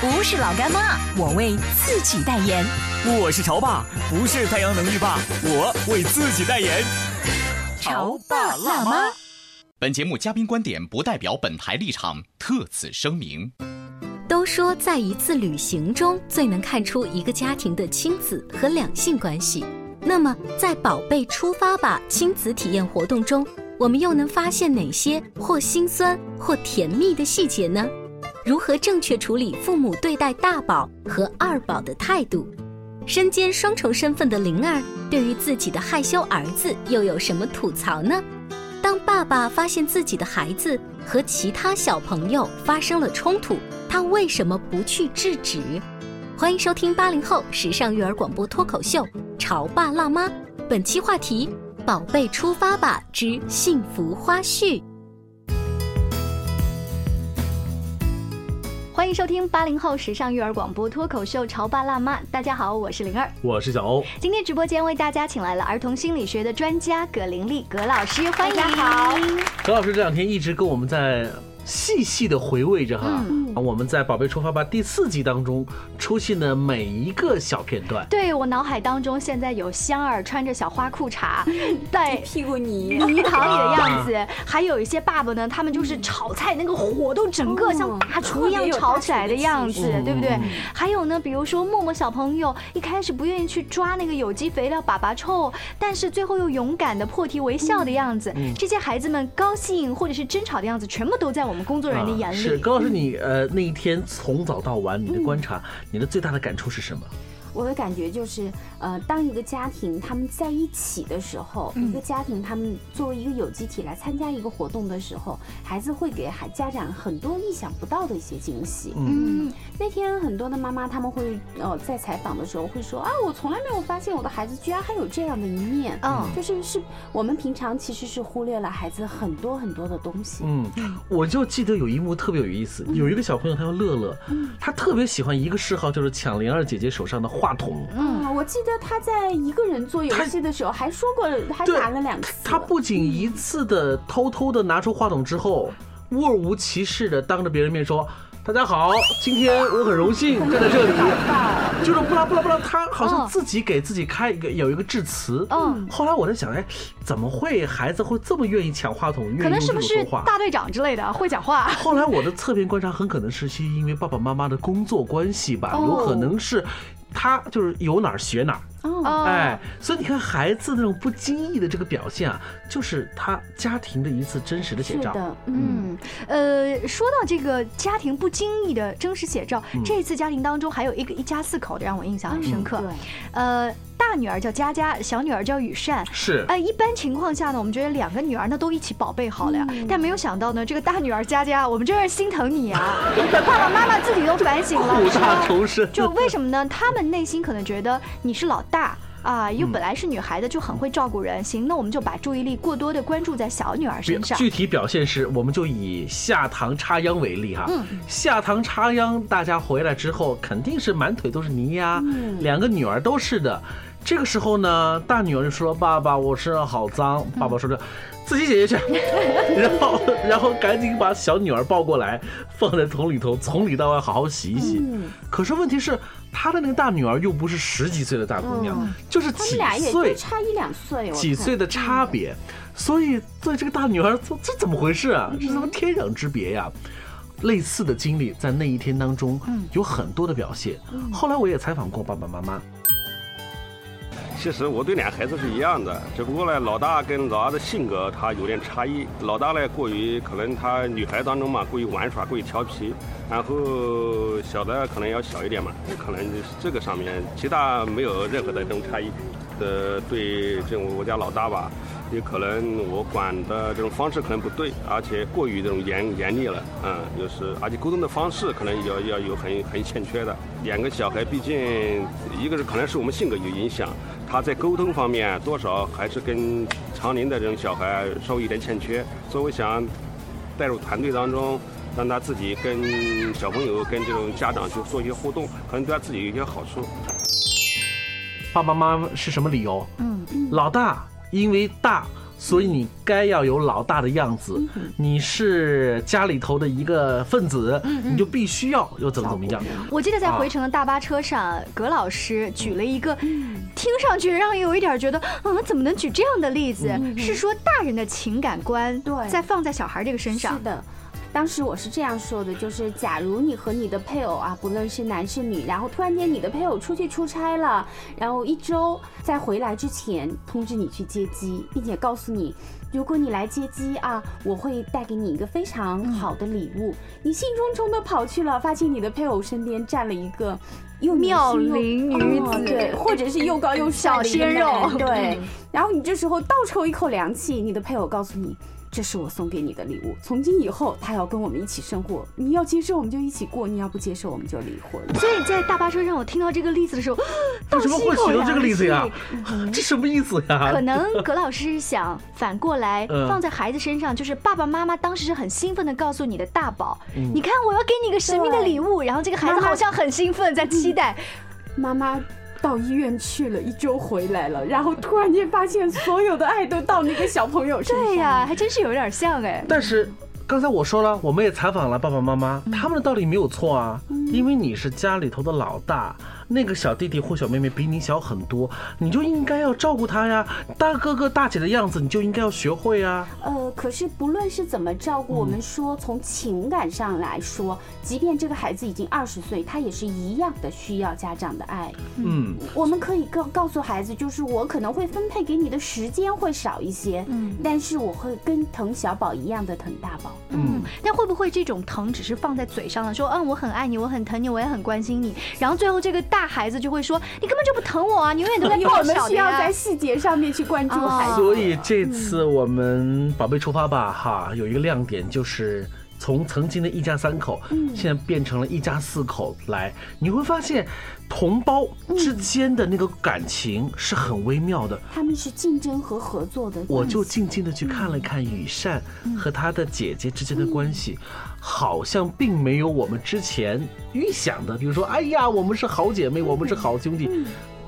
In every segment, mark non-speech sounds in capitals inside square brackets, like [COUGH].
不是老干妈，我为自己代言。我是潮爸，不是太阳能浴霸，我为自己代言。潮爸辣妈。本节目嘉宾观点不代表本台立场，特此声明。都说在一次旅行中最能看出一个家庭的亲子和两性关系。那么，在“宝贝出发吧”亲子体验活动中，我们又能发现哪些或心酸或甜蜜的细节呢？如何正确处理父母对待大宝和二宝的态度？身兼双重身份的灵儿对于自己的害羞儿子又有什么吐槽呢？当爸爸发现自己的孩子和其他小朋友发生了冲突，他为什么不去制止？欢迎收听八零后时尚育儿广播脱口秀《潮爸辣妈》，本期话题：宝贝出发吧之幸福花絮。欢迎收听八零后时尚育儿广播脱口秀《潮爸辣妈》，大家好，我是灵儿，我是小欧。今天直播间为大家请来了儿童心理学的专家葛玲丽葛老师，欢迎。大家好，葛老师这两天一直跟我们在。细细的回味着哈，我们在《宝贝出发吧》第四集当中出现的每一个小片段，对我脑海当中现在有香儿穿着小花裤衩，[LAUGHS] 带屁股泥。泥塘里的样子，还有一些爸爸呢，他们就是炒菜那个火都整个像大厨一样炒起来的样子，对不对？还有呢，比如说默默小朋友一开始不愿意去抓那个有机肥料粑粑臭，但是最后又勇敢的破涕为笑的样子，这些孩子们高兴或者是争吵的样子，全部都在我们工作人员的眼里。是高老师，你呃那一天从早到晚，你的观察，你的最大的感触是什么？我的感觉就是，呃，当一个家庭他们在一起的时候，一个家庭他们作为一个有机体来参加一个活动的时候，孩子会给孩家长很多意想不到的一些惊喜。嗯，那天很多的妈妈他们会呃在采访的时候会说啊，我从来没有发现我的孩子居然还有这样的一面。嗯，就是是我们平常其实是忽略了孩子很多很多的东西。嗯，我就记得有一幕特别有意思，有一个小朋友他叫乐乐，他特别喜欢一个嗜好，就是抢灵儿姐姐手上的。话筒，嗯，我记得他在一个人做游戏的时候还说过，还打了两次。他不仅一次的偷偷的拿出话筒之后，若无其事的当着别人面说：“大家好，今天我很荣幸站在这里。”就是不拉不拉不拉，他好像自己给自己开一个有一个致辞。嗯，后来我在想，哎，怎么会孩子会这么愿意抢话筒，愿意用这种说话？大队长之类的会讲话。后来我的侧面观察，很可能是因为爸爸妈妈的工作关系吧，有可能是。他就是有哪儿学哪儿，哦，哎，所以你看孩子那种不经意的这个表现啊，就是他家庭的一次真实的写照。嗯，呃，说到这个家庭不经意的真实写照，这次家庭当中还有一个一家四口的让我印象很深刻。对，呃。大女儿叫佳佳，小女儿叫雨善。是，哎，一般情况下呢，我们觉得两个女儿呢都一起宝贝好了呀。但没有想到呢，这个大女儿佳佳，我们真是心疼你啊！[LAUGHS] 爸爸妈妈自己都反省了，苦大仇深。[LAUGHS] 就为什么呢？他们内心可能觉得你是老大啊，又本来是女孩子就很会照顾人。行，那我们就把注意力过多的关注在小女儿身上。具体表现是，我们就以下堂插秧为例哈。嗯。下堂插秧，大家回来之后肯定是满腿都是泥呀。嗯。两个女儿都是的。这个时候呢，大女儿就说：“爸爸，我身上好脏。”爸爸说着：“自己解决去。” [LAUGHS] 然后，然后赶紧把小女儿抱过来，放在桶里头，从里到外好好洗一洗。可是问题是，他的那个大女儿又不是十几岁的大姑娘，就是几岁，差一两岁，几岁的差别。所以，对这个大女儿，这这怎么回事啊？这怎么天壤之别呀？类似的经历在那一天当中有很多的表现。后来我也采访过爸爸妈妈。其实我对俩孩子是一样的，只不过呢，老大跟老二的性格他有点差异。老大呢过于可能他女孩当中嘛过于玩耍，过于调皮，然后小的可能要小一点嘛，可能这个上面其他没有任何的这种差异。呃，对这种我家老大吧。也可能我管的这种方式可能不对，而且过于这种严严厉了，嗯，就是而且沟通的方式可能要要有很很欠缺的。两个小孩毕竟一个是可能是我们性格有影响，他在沟通方面多少还是跟常龄的这种小孩稍微有点欠缺，所以我想带入团队当中，让他自己跟小朋友跟这种家长去做一些互动，可能对他自己有一些好处。爸爸妈妈是什么理由？嗯，老大。因为大，所以你该要有老大的样子。你是家里头的一个分子，你就必须要又怎么怎么样。我记得在回程的大巴车上，葛老师举了一个，听上去让人有一点觉得，嗯，怎么能举这样的例子？是说大人的情感观，对，在放在小孩这个身上。是的。当时我是这样说的，就是假如你和你的配偶啊，不论是男是女，然后突然间你的配偶出去出差了，然后一周在回来之前通知你去接机，并且告诉你，如果你来接机啊，我会带给你一个非常好的礼物。你兴冲冲的跑去了，发现你的配偶身边站了一个又妙龄女子，对，或者是又高又小鲜肉，对。然后你这时候倒抽一口凉气，你的配偶告诉你。这是我送给你的礼物。从今以后，他要跟我们一起生活。你要接受，我们就一起过；你要不接受，我们就离婚。所以在大巴车上，我听到这个例子的时候，为什么会取到这个例子呀？[LAUGHS] 这什么意思呀？可能葛老师想反过来放在孩子身上，就是爸爸妈妈当时是很兴奋的告诉你的大宝：“你看，我要给你一个神秘的礼物。”然后这个孩子好像很兴奋，在期待妈妈。到医院去了一周回来了，然后突然间发现所有的爱都到那个小朋友身上。对呀，还真是有点像哎。但是刚才我说了，我们也采访了爸爸妈妈，他们的道理没有错啊，因为你是家里头的老大。那个小弟弟或小妹妹比你小很多，你就应该要照顾他呀。大哥哥大姐的样子，你就应该要学会啊。呃，可是不论是怎么照顾，我们说从情感上来说，即便这个孩子已经二十岁，他也是一样的需要家长的爱。嗯，我们可以告告诉孩子，就是我可能会分配给你的时间会少一些，嗯，但是我会跟疼小宝一样的疼大宝。嗯，但会不会这种疼只是放在嘴上了，说嗯我很爱你，我很疼你，我也很关心你，然后最后这个大。大孩子就会说：“你根本就不疼我啊！你永远都在抱小的需要在细节上面去关注孩子。所以这次我们宝贝出发吧，哈，有一个亮点就是从曾经的一家三口，现在变成了一家四口来。你会发现，同胞之间的那个感情是很微妙的。他们是竞争和合作的。我就静静的去看了看羽扇和他的姐姐之间的关系。”好像并没有我们之前预想的，比如说，哎呀，我们是好姐妹，我们是好兄弟，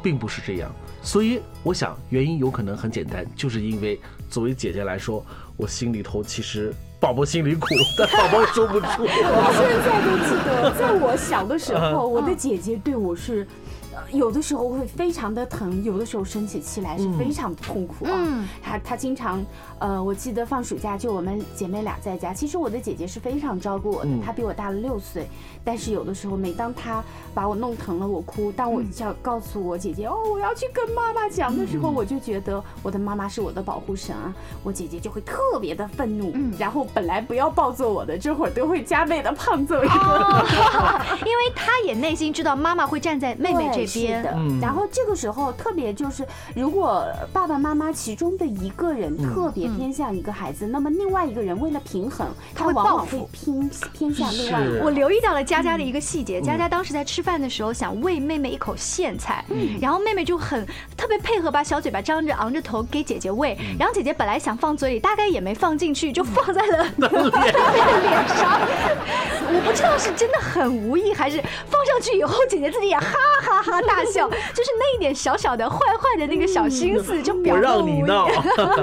并不是这样。所以我想，原因有可能很简单，就是因为作为姐姐来说，我心里头其实宝宝心里苦，但宝宝说不出。我现在都记得，在我小的时候，我的姐姐对我是。有的时候会非常的疼，有的时候生起气来是非常痛苦啊。她她经常，呃，我记得放暑假就我们姐妹俩在家。其实我的姐姐是非常照顾我的，她比我大了六岁。但是有的时候，每当她把我弄疼了，我哭，当我要告诉我姐姐哦，我要去跟妈妈讲的时候，我就觉得我的妈妈是我的保护神啊。我姐姐就会特别的愤怒，然后本来不要暴揍我的，这会儿都会加倍的胖揍一个，[LAUGHS] 因为她也内心知道妈妈会站在妹妹这。是的，然后这个时候特别就是，如果爸爸妈妈其中的一个人特别偏向一个孩子，那么另外一个人为了平衡，他往往会偏偏向另外。我留意到了佳佳的一个细节，佳佳当时在吃饭的时候想喂妹妹一口苋菜，然后妹妹就很特别配合，把小嘴巴张着，昂着头给姐姐喂，然后姐姐本来想放嘴里，大概也没放进去，就放在了妹妹的脸上。我不知道是真的很无意，还是放上去以后姐姐自己也哈哈哈。大笑，就是那一点小小的坏坏的那个小心思，就表我让你闹，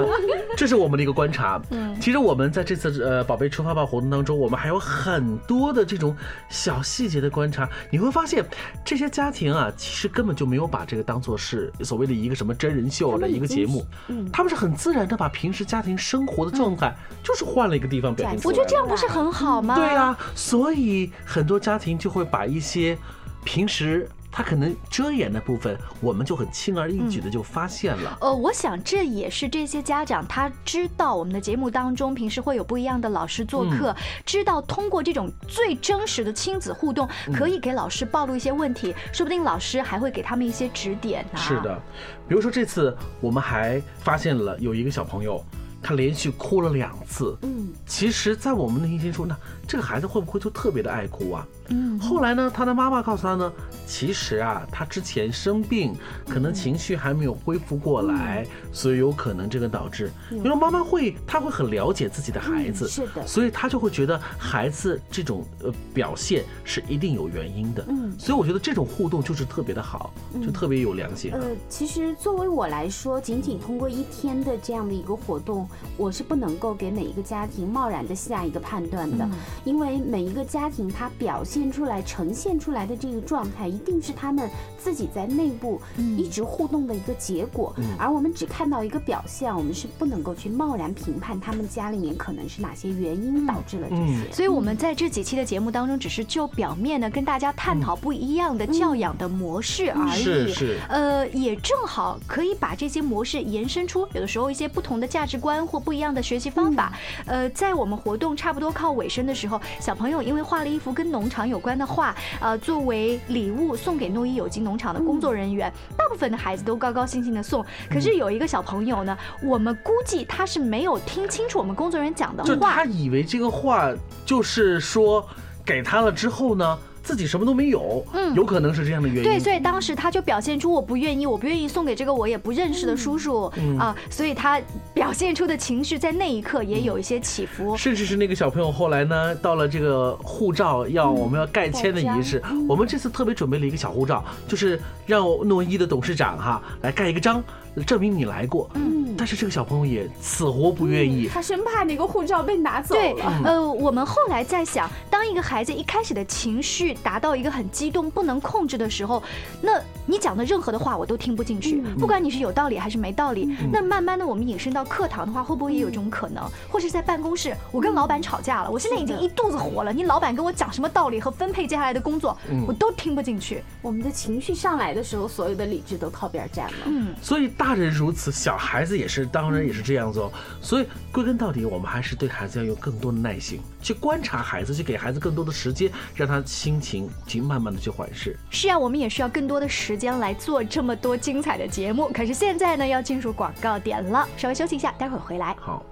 [LAUGHS] 这是我们的一个观察。嗯，其实我们在这次呃“宝贝出发吧”活动当中，我们还有很多的这种小细节的观察。你会发现，这些家庭啊，其实根本就没有把这个当做是所谓的一个什么真人秀的一个节目，嗯，他们是很自然的把平时家庭生活的状态，就是换了一个地方表现。我觉得这样不是很好吗？对啊，所以很多家庭就会把一些平时。他可能遮掩的部分，我们就很轻而易举的就发现了。呃，我想这也是这些家长他知道我们的节目当中平时会有不一样的老师做客，知道通过这种最真实的亲子互动，可以给老师暴露一些问题，说不定老师还会给他们一些指点呢。是的，比如说这次我们还发现了有一个小朋友。他连续哭了两次，嗯，其实，在我们内心说，那这个孩子会不会就特别的爱哭啊？嗯，后来呢，他的妈妈告诉他呢，其实啊，他之前生病，可能情绪还没有恢复过来，所以有可能这个导致。因为妈妈会，他会很了解自己的孩子，是的，所以他就会觉得孩子这种呃表现是一定有原因的。嗯，所以我觉得这种互动就是特别的好，就特别有良心。呃，其实作为我来说，仅仅通过一天的这样的一个活动。我是不能够给每一个家庭贸然的下一个判断的，因为每一个家庭它表现出来、呈现出来的这个状态，一定是他们自己在内部一直互动的一个结果。而我们只看到一个表象，我们是不能够去贸然评判他们家里面可能是哪些原因导致了这些。所以，我们在这几期的节目当中，只是就表面呢跟大家探讨不一样的教养的模式而已。是是。呃，也正好可以把这些模式延伸出，有的时候一些不同的价值观。或不一样的学习方法，呃，在我们活动差不多靠尾声的时候，小朋友因为画了一幅跟农场有关的画，呃，作为礼物送给诺伊有机农场的工作人员，大部分的孩子都高高兴兴的送。可是有一个小朋友呢，我们估计他是没有听清楚我们工作人员讲的话，他以为这个画就是说给他了之后呢。自己什么都没有，嗯，有可能是这样的原因。对，所以当时他就表现出我不愿意，我不愿意送给这个我也不认识的叔叔啊，所以他表现出的情绪在那一刻也有一些起伏。甚至是那个小朋友后来呢，到了这个护照要我们要盖签的仪式，我们这次特别准备了一个小护照，就是让诺伊的董事长哈来盖一个章。证明你来过，嗯，但是这个小朋友也死活不愿意，他生怕那个护照被拿走了。对，呃，我们后来在想，当一个孩子一开始的情绪达到一个很激动、不能控制的时候，那你讲的任何的话我都听不进去，不管你是有道理还是没道理。那慢慢的，我们引申到课堂的话，会不会也有这种可能？或是在办公室，我跟老板吵架了，我现在已经一肚子火了，你老板跟我讲什么道理和分配接下来的工作，我都听不进去。我们的情绪上来的时候，所有的理智都靠边站了。嗯，所以。大人如此，小孩子也是，当然也是这样子哦。所以归根到底，我们还是对孩子要有更多的耐心，去观察孩子，去给孩子更多的时间，让他心情去慢慢的去缓释。是啊，我们也需要更多的时间来做这么多精彩的节目。可是现在呢，要进入广告点了，稍微休息一下，待会儿回来。好，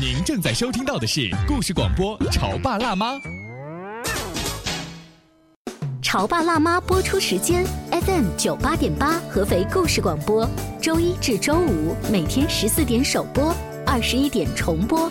您正在收听到的是故事广播《潮爸辣妈》。《潮爸辣妈》播出时间：FM 九八点八，合肥故事广播，周一至周五每天十四点首播，二十一点重播。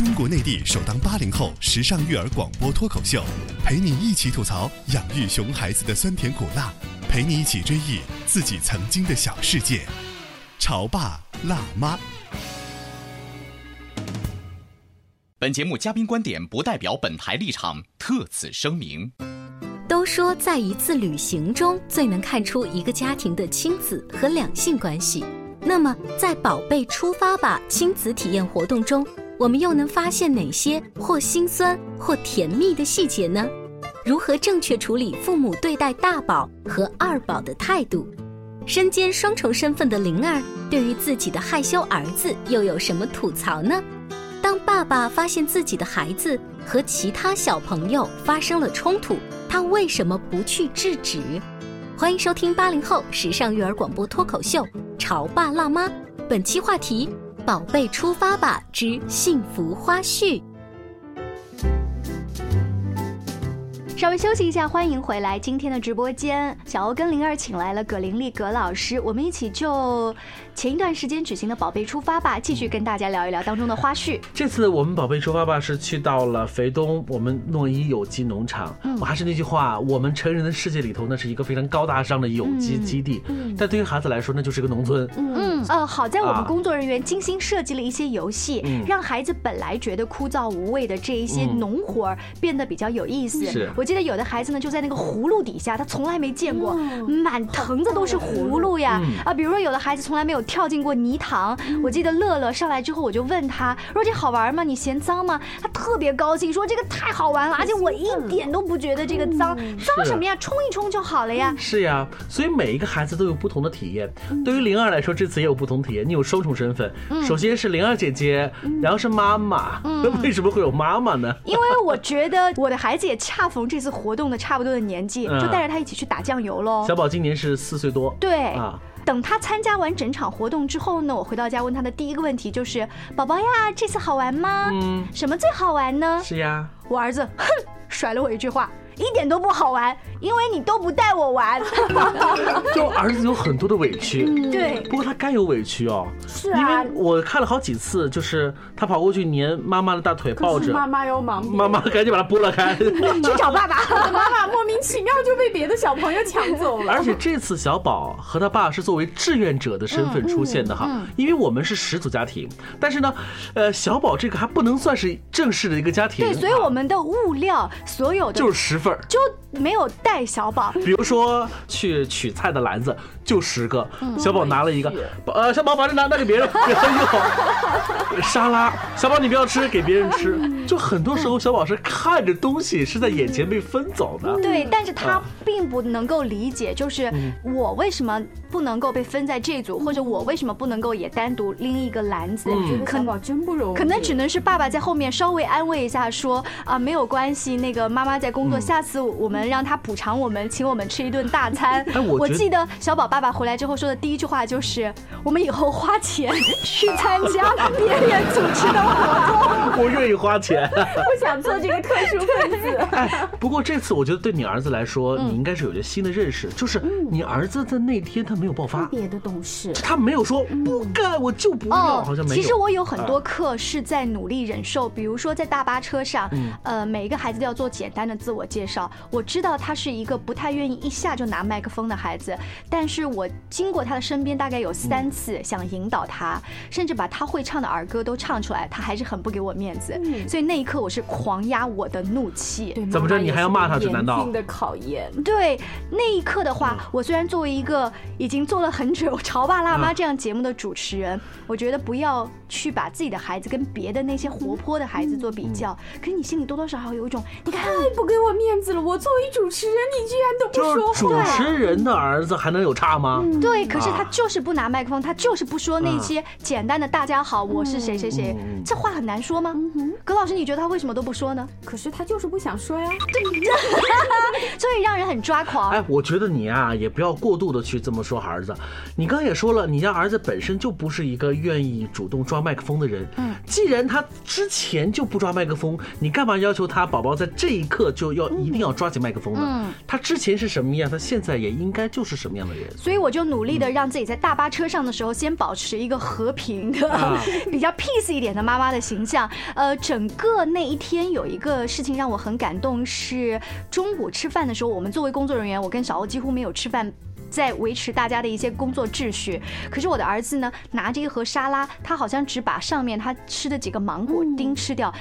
中国内地首档八零后时尚育儿广播脱口秀，陪你一起吐槽养育熊孩子的酸甜苦辣，陪你一起追忆自己曾经的小世界。潮爸辣妈。本节目嘉宾观点不代表本台立场，特此声明。都说在一次旅行中最能看出一个家庭的亲子和两性关系。那么，在“宝贝出发吧”亲子体验活动中，我们又能发现哪些或心酸或甜蜜的细节呢？如何正确处理父母对待大宝和二宝的态度？身兼双重身份的灵儿对于自己的害羞儿子又有什么吐槽呢？当爸爸发现自己的孩子和其他小朋友发生了冲突。他为什么不去制止？欢迎收听八零后时尚育儿广播脱口秀《潮爸辣妈》，本期话题：宝贝出发吧之幸福花絮。稍微休息一下，欢迎回来今天的直播间。小欧跟灵儿请来了葛玲丽葛老师，我们一起就前一段时间举行的“宝贝出发吧”继续跟大家聊一聊当中的花絮。这次我们宝贝出发吧是去到了肥东我们诺伊有机农场。我还是那句话，我们成人的世界里头那是一个非常高大上的有机基地，但对于孩子来说那就是个农村。嗯呃，好在我们工作人员精心设计了一些游戏，让孩子本来觉得枯燥无味的这一些农活儿变得比较有意思。是我记得有的孩子呢就在那个葫芦底下，他从来没见过，满藤子都是葫芦呀啊！比如说有的孩子从来没有跳进过泥塘，我记得乐乐上来之后，我就问他说这好玩吗？你嫌脏吗？他特别高兴，说这个太好玩了，而且我一点都不觉得这个脏，脏什么呀？冲一冲就好了呀。是呀，所以每一个孩子都有不同的体验。对于灵儿来说，这次也有不同体验。你有双重身份，首先是灵儿姐姐，然后是妈妈。[LAUGHS] 为什么会有妈妈呢？因为我觉得我的孩子也恰逢这次活动的差不多的年纪，就带着他一起去打酱油喽。小宝今年是四岁多。对啊。等他参加完整场活动之后呢，我回到家问他的第一个问题就是：“宝宝呀，这次好玩吗？嗯，什么最好玩呢？”是呀。我儿子哼甩了我一句话。一点都不好玩，因为你都不带我玩。[LAUGHS] 就儿子有很多的委屈，对，不过他该有委屈哦。是啊，因为我看了好几次，就是他跑过去粘妈妈的大腿，抱着妈妈要忙，妈妈赶紧把他拨了开，[LAUGHS] 去找爸爸。妈妈莫名其妙就被别的小朋友抢走了。而且这次小宝和他爸是作为志愿者的身份出现的哈，因为我们是十组家庭，但是呢，呃，小宝这个还不能算是正式的一个家庭。对，所以我们的物料所有的就是十份。就没有带小宝，比如说去取菜的篮子就十个，小宝拿了一个，呃，小宝把这拿拿给别人，别人用沙拉，小宝你不要吃，给别人吃。就很多时候小宝是看着东西是在眼前被分走的，对，但是他并不能够理解，就是我为什么不能够被分在这组，或者我为什么不能够也单独拎一个篮子？可能真不容易，可能只能是爸爸在后面稍微安慰一下，说啊没有关系，那个妈妈在工作，下次我们让他补偿我们，请我们吃一顿大餐。我记得小宝爸爸回来之后说的第一句话就是：我们以后花钱去参加别人组织的活动。[LAUGHS] 我愿意花钱，不想做这个特殊分子。[LAUGHS] 哎，不过这次我觉得对你儿子来说，你应该是有些新的认识，就是你儿子在那天他没有爆发，特别的懂事，他没有说不干我就不要，好像没有。其实我有很多课是在努力忍受，比如说在大巴车上，呃，每一个孩子都要做简单的自我介绍。我知道他是一个不太愿意一下就拿麦克风的孩子，但是我经过他的身边大概有三次，想引导他，甚至把他会唱的儿歌都唱出来，他还是很不给我面子。所以那一刻我是狂压我的怒气。怎么着？你还要骂他？难道？的考验。对，那一刻的话，我虽然作为一个已经做了很久《[LAUGHS] 潮爸辣妈》这样节目的主持人，我觉得不要去把自己的孩子跟别的那些活泼的孩子做比较。可是你心里多多少少有一种，你看，太不给我面子了。我作为主持人，你居然都不说话。主持人的儿子还能有差吗？对，可是他就是不拿麦克风，他就是不说那些简单的“大家好，我是谁谁谁”，这话很难说吗？葛老师，你觉得他为什么都不说呢？可是他就是不想说呀。对 [LAUGHS] 所以让人很抓狂。哎，我觉得你啊，也不要过度的去这么说儿子。你刚刚也说了，你家儿子本身就不是一个愿意主动抓麦克风的人。嗯，既然他之前就不抓麦克风，你干嘛要求他宝宝在这一刻就要一定要抓起麦克风呢？嗯，他之前是什么样，他现在也应该就是什么样的人。所以我就努力的让自己在大巴车上的时候，先保持一个和平的、[LAUGHS] 比较 peace 一点的妈妈的形象。呃，整个那一天有一个事情让我很感动，是中午吃饭的时候，我们作为工作人员，我跟小欧几乎没有吃饭，在维持大家的一些工作秩序。可是我的儿子呢，拿着一盒沙拉，他好像只把上面他吃的几个芒果丁吃掉。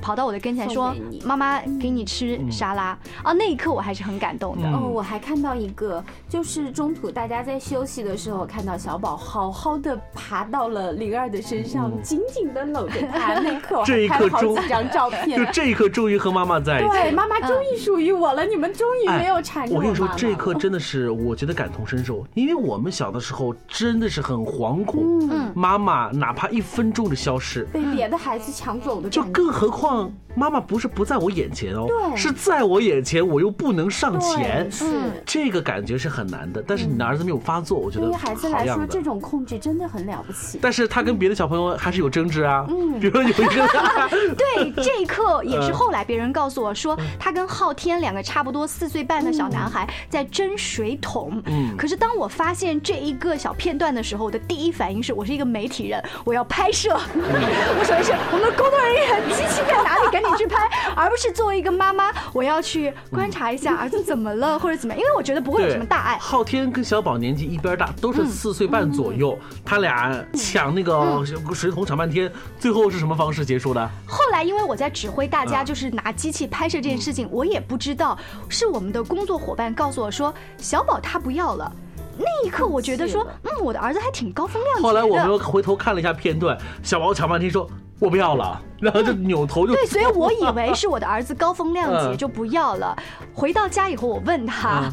跑到我的跟前说：“妈妈，给你吃沙拉啊！”那一刻我还是很感动的。哦，我还看到一个，就是中途大家在休息的时候，看到小宝好好的爬到了灵儿的身上，紧紧的搂着她。[LAUGHS] 那一刻，这一刻好几张照片。[LAUGHS] 就这一刻，终于和妈妈在一起。对，妈妈终于属于我了。你们终于没有缠着我。我跟你说，这一刻真的是我觉得感同身受，因为我们小的时候真的是很惶恐，妈妈哪怕一分钟的消失，被别的孩子抢走的，就更何况。望妈妈不是不在我眼前哦，对是在我眼前，我又不能上前对，是。这个感觉是很难的。但是你的儿子没有发作，我觉得对于孩子来说，这种控制真的很了不起。但是他跟别的小朋友还是有争执啊，嗯 [LAUGHS] 比如说有一个，[LAUGHS] 对，这一刻也是嗯后来别人告诉我说，他跟昊天两个差不多四岁半的小男孩在争水桶。嗯可是当我发现这一个小片段的时候，我的第一反应是我是一个媒体人，我要拍摄。[LAUGHS] 我首先是我们的工作人员机器在哪里，赶紧去拍，而不是作为一个妈妈，我要去观察一下儿子怎么了或者怎么样，因为我觉得不会有什么大碍。昊天跟小宝年纪一边大，都是四岁半左右，他俩抢那个水桶抢半天，最后是什么方式结束的？后来因为我在指挥大家啊就是拿机器拍摄这件事情，我也不知道，是我们的工作伙伴告诉我说小宝他不要了。那一刻我觉得说，嗯，我的儿子还挺高风亮节的。后来我们又回头看了一下片段，小宝抢半天说：“我不要了。[LAUGHS] ”然后就扭头就对，所以我以为 [LAUGHS] 是我的儿子高风亮节嗯就不要了。回到家以后，我问他，嗯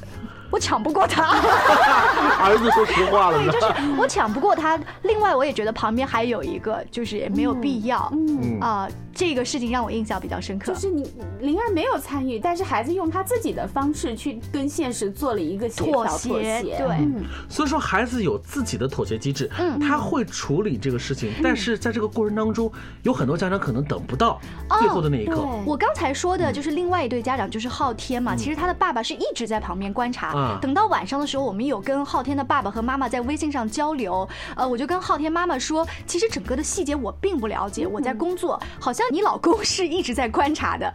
我抢不过他。[LAUGHS] 儿子说实话了，对，就是我抢不过他。另外，我也觉得旁边还有一个，就是也没有必要。嗯，啊、这个事情让我印象比较深刻。就是你灵儿没有参与，但是孩子用他自己的方式去跟现实做了一个协调妥妥协协。对嗯所以说孩子有自己的妥协机制，嗯他会处理这个事情，但是在这个过程当中，有很多家长可能等不到最后的那一刻。对我刚才说嗯的就是另外一对家长，就是昊天嘛。其实他的爸爸是一直在旁边观察。嗯等到晚上的时候，我们有跟昊天的爸爸和妈妈在微信上交流。呃，我就跟昊天妈妈说，其实整个的细节我并不了解，我在工作，好像你老公是一直在观察的。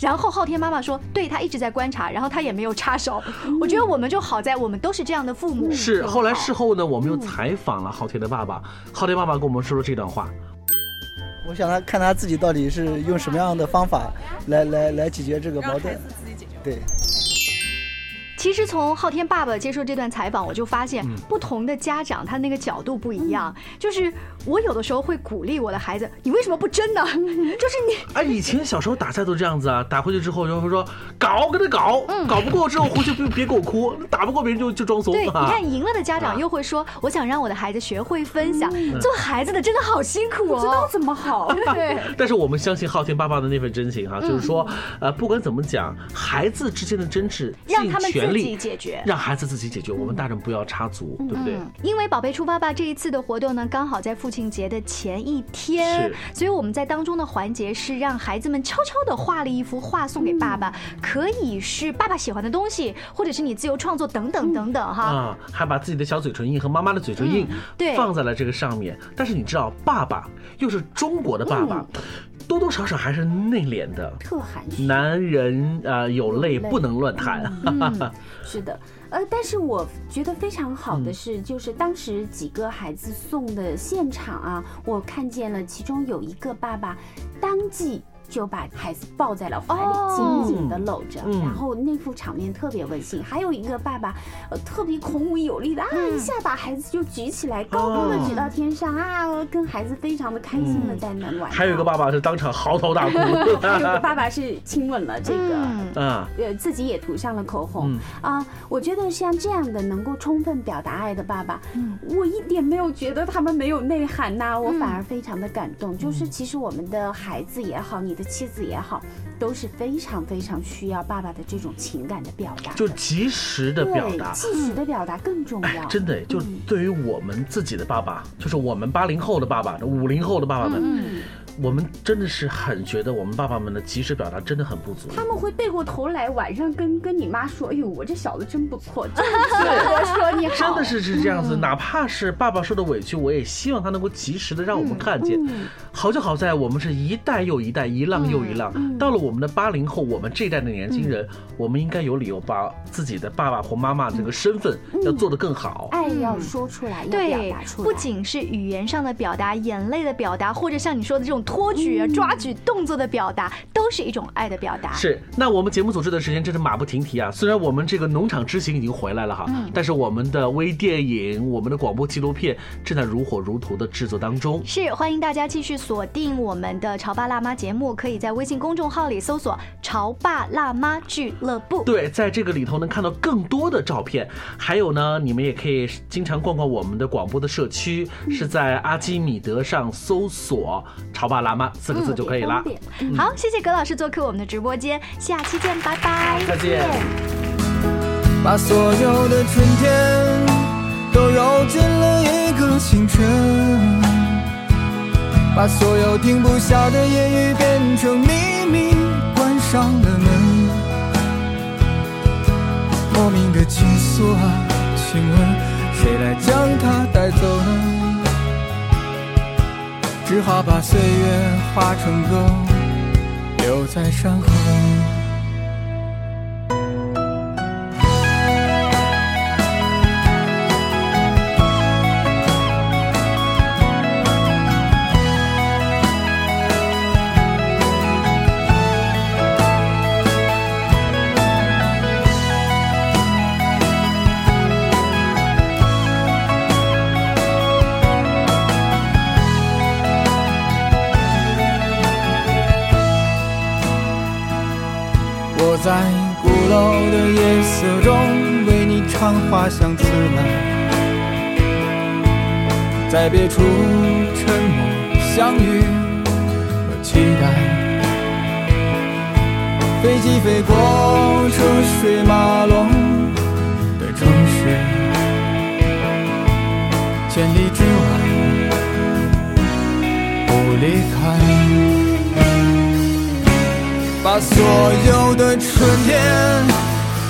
然后昊天妈妈说，对他一直在观察，然后他也没有插手。我觉得我们就好在我们都是这样的父母。是，后来事后呢，我们又采访了昊天的爸爸，昊天爸爸跟我们说了这段话。我想他看他自己到底是用什么样的方法来来来解决这个矛盾。对，其实从昊天爸爸接受这段采访，我就发嗯现不同的家长他那个角度不一样。就是我有的时候会鼓励我的孩子，你为什么不争呢？[LAUGHS] 就是你哎，以前小时候打赛都这样子啊，打回去之后就会说搞，跟他搞，嗯搞不过之后回去别别给我哭，打不过别人就就装怂对，[LAUGHS] 你啊。看赢了的家长又会说，我想让我的孩子学会分享。做孩子的真的好辛苦不知道哦。怎么好。[LAUGHS] 对，但是我们相信昊天爸爸的那份真情哈、就是说，呃，不管怎么讲，孩子之间的争执，尽让他们力己解决。让孩子自己解决，我们大人不要插足，对不对？嗯，因为宝贝出发吧这一次的活动呢，刚好在父亲节的前一天是，所以我们在当中的环节是让孩子们悄悄的画了一幅画送给爸爸，可以是爸爸喜欢的东西，或者是你自由创作等等等等哈。啊，还把自己的小嘴唇印和妈妈的嘴唇印嗯对放在了这个上面。但是你知道，爸爸又是中国的爸爸，多多少少还是内敛的。特含蓄。男人啊、呃有泪有泪不能乱弹。嗯，[LAUGHS] 是的，呃，但是我觉得非常好嗯的是，就是当时几个孩子送的现场啊，我看见了其中有一个爸爸当即。就把孩子抱在了怀里，哦紧紧的搂着，嗯然后那副场面特别温馨。还有一个爸爸，呃，特别孔武有力的啊，一下把孩子就举起来，高高的举到天上啊，跟孩子非常的开心的在那玩。还有一个爸爸是当场嚎啕大哭。[LAUGHS] 还有个爸爸是亲吻了这个。嗯，啊，呃，自己也涂上了口红嗯啊、我觉得像这样的能够充分表达爱的爸爸，我一点没有觉得他们没有内涵呐、我反而非常的感动。就是其实我们的孩子也好，你的妻子也好，都是非常非常需要爸爸的这种情感的表达的，就及时的表达。及，时的表达更重哎要。，真的，就对于我们自己的爸爸，就是我们八零后的爸爸、五零后的爸爸们，嗯，我们真的是很觉得我们爸爸们的及时表达真的很不足。他们会背过头来晚上跟跟你妈说：“哎呦，我这小子真不错，真不错。”我说你好，真的是是这样子，哪怕是爸爸受的委屈，我也希望他能够及时的让我们看见。好就好在我们是一代又一代，一浪又一浪。到了我们的八零后，我们这一代的年轻人，我们应该有理由把自己的爸爸或妈妈这个身份要做得更好。爱要说出来，要表对达，出来。不仅是语言上的表达、眼泪的表达，或者像你说的这种托举、啊、抓举动作的表达，都是一种爱的表达。是，那我们节目组织的时间真是马不停蹄啊！虽然我们这个农场之行已经回来了哈，但是我们的微电影、我们的广播纪录片正在如火如荼的制作当中。是，欢迎大家继续锁定我们的《潮爸辣妈》节目，可以在微信公众号里搜索“潮爸辣妈俱乐部”。对，在这个里头能看到更多的照片，还有呢，你们也可以经常逛逛我们的广播的社区，是在阿基米德上搜索“潮爸爸辣妈”四个字就可以了。好，谢谢葛老师做客我们的直播间，下期见，拜拜，再见。把所有的春天都揉进了一个清晨，把所有停不下的言语变成秘密，关上了门。莫名的情愫啊，请问谁来将它带走呢？只好把岁月化成歌，留在山河。为你唱花香自来。在别处沉默相遇和期待。飞机飞过车水马龙的城市，千里之外不离开。把所有的春天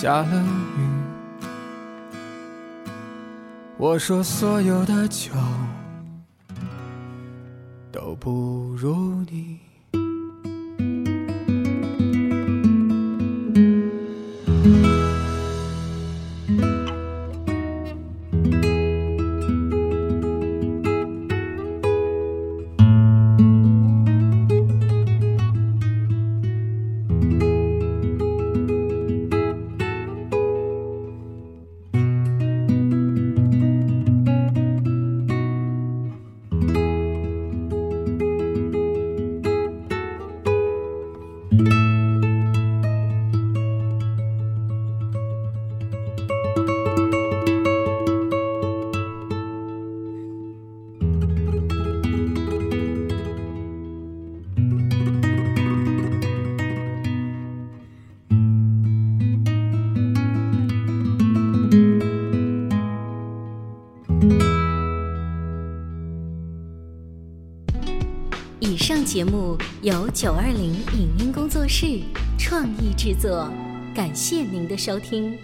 下了雨。我说所有的酒都不如你。九二零影音工作室创意制作，感谢您的收听。